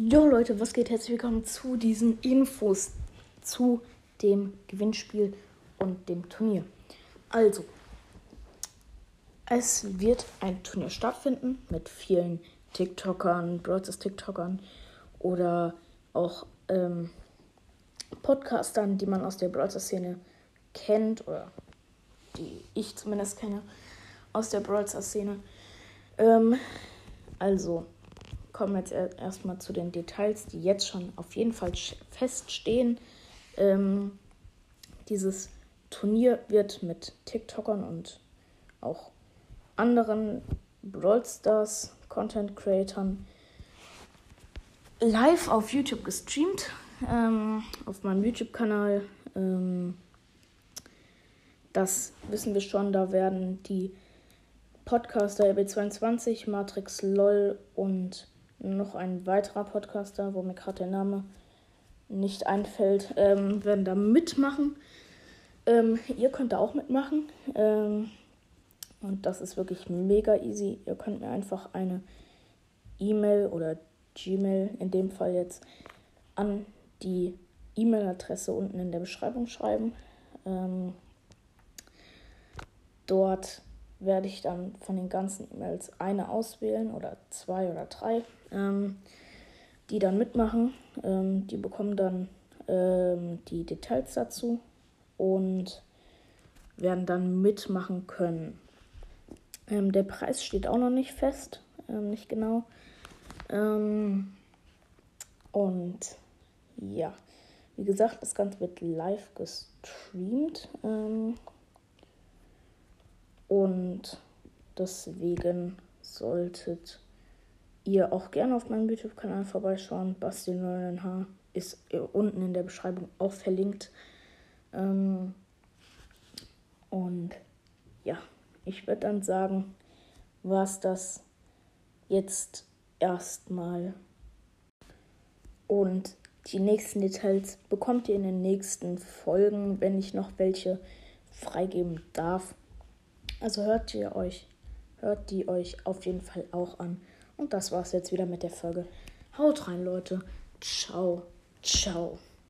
Jo Leute, was geht? Herzlich willkommen zu diesen Infos zu dem Gewinnspiel und dem Turnier. Also, es wird ein Turnier stattfinden mit vielen TikTokern, Broadcast TikTokern oder auch ähm, Podcastern, die man aus der Broadcast-Szene kennt oder die ich zumindest kenne aus der Broadcast-Szene. Ähm, also, kommen jetzt erstmal zu den Details, die jetzt schon auf jeden Fall feststehen. Ähm, dieses Turnier wird mit TikTokern und auch anderen Brawl Stars Content Creatern live auf YouTube gestreamt. Ähm, auf meinem YouTube-Kanal. Ähm, das wissen wir schon. Da werden die Podcaster RB22, Matrix LOL und noch ein weiterer Podcaster, wo mir gerade der Name nicht einfällt, ähm, werden da mitmachen. Ähm, ihr könnt da auch mitmachen. Ähm, und das ist wirklich mega easy. Ihr könnt mir einfach eine E-Mail oder Gmail in dem Fall jetzt an die E-Mail-Adresse unten in der Beschreibung schreiben. Ähm, dort werde ich dann von den ganzen E-Mails eine auswählen oder zwei oder drei, ähm, die dann mitmachen. Ähm, die bekommen dann ähm, die Details dazu und werden dann mitmachen können. Ähm, der Preis steht auch noch nicht fest, ähm, nicht genau. Ähm, und ja, wie gesagt, das Ganze wird live gestreamt. Und deswegen solltet ihr auch gerne auf meinem YouTube-Kanal vorbeischauen. Basti 9H ist unten in der Beschreibung auch verlinkt. Ähm und ja, ich würde dann sagen, war es das jetzt erstmal. Und die nächsten Details bekommt ihr in den nächsten Folgen, wenn ich noch welche freigeben darf. Also hört ihr euch, hört die euch auf jeden Fall auch an. Und das war's jetzt wieder mit der Folge. Haut rein, Leute. Ciao, ciao.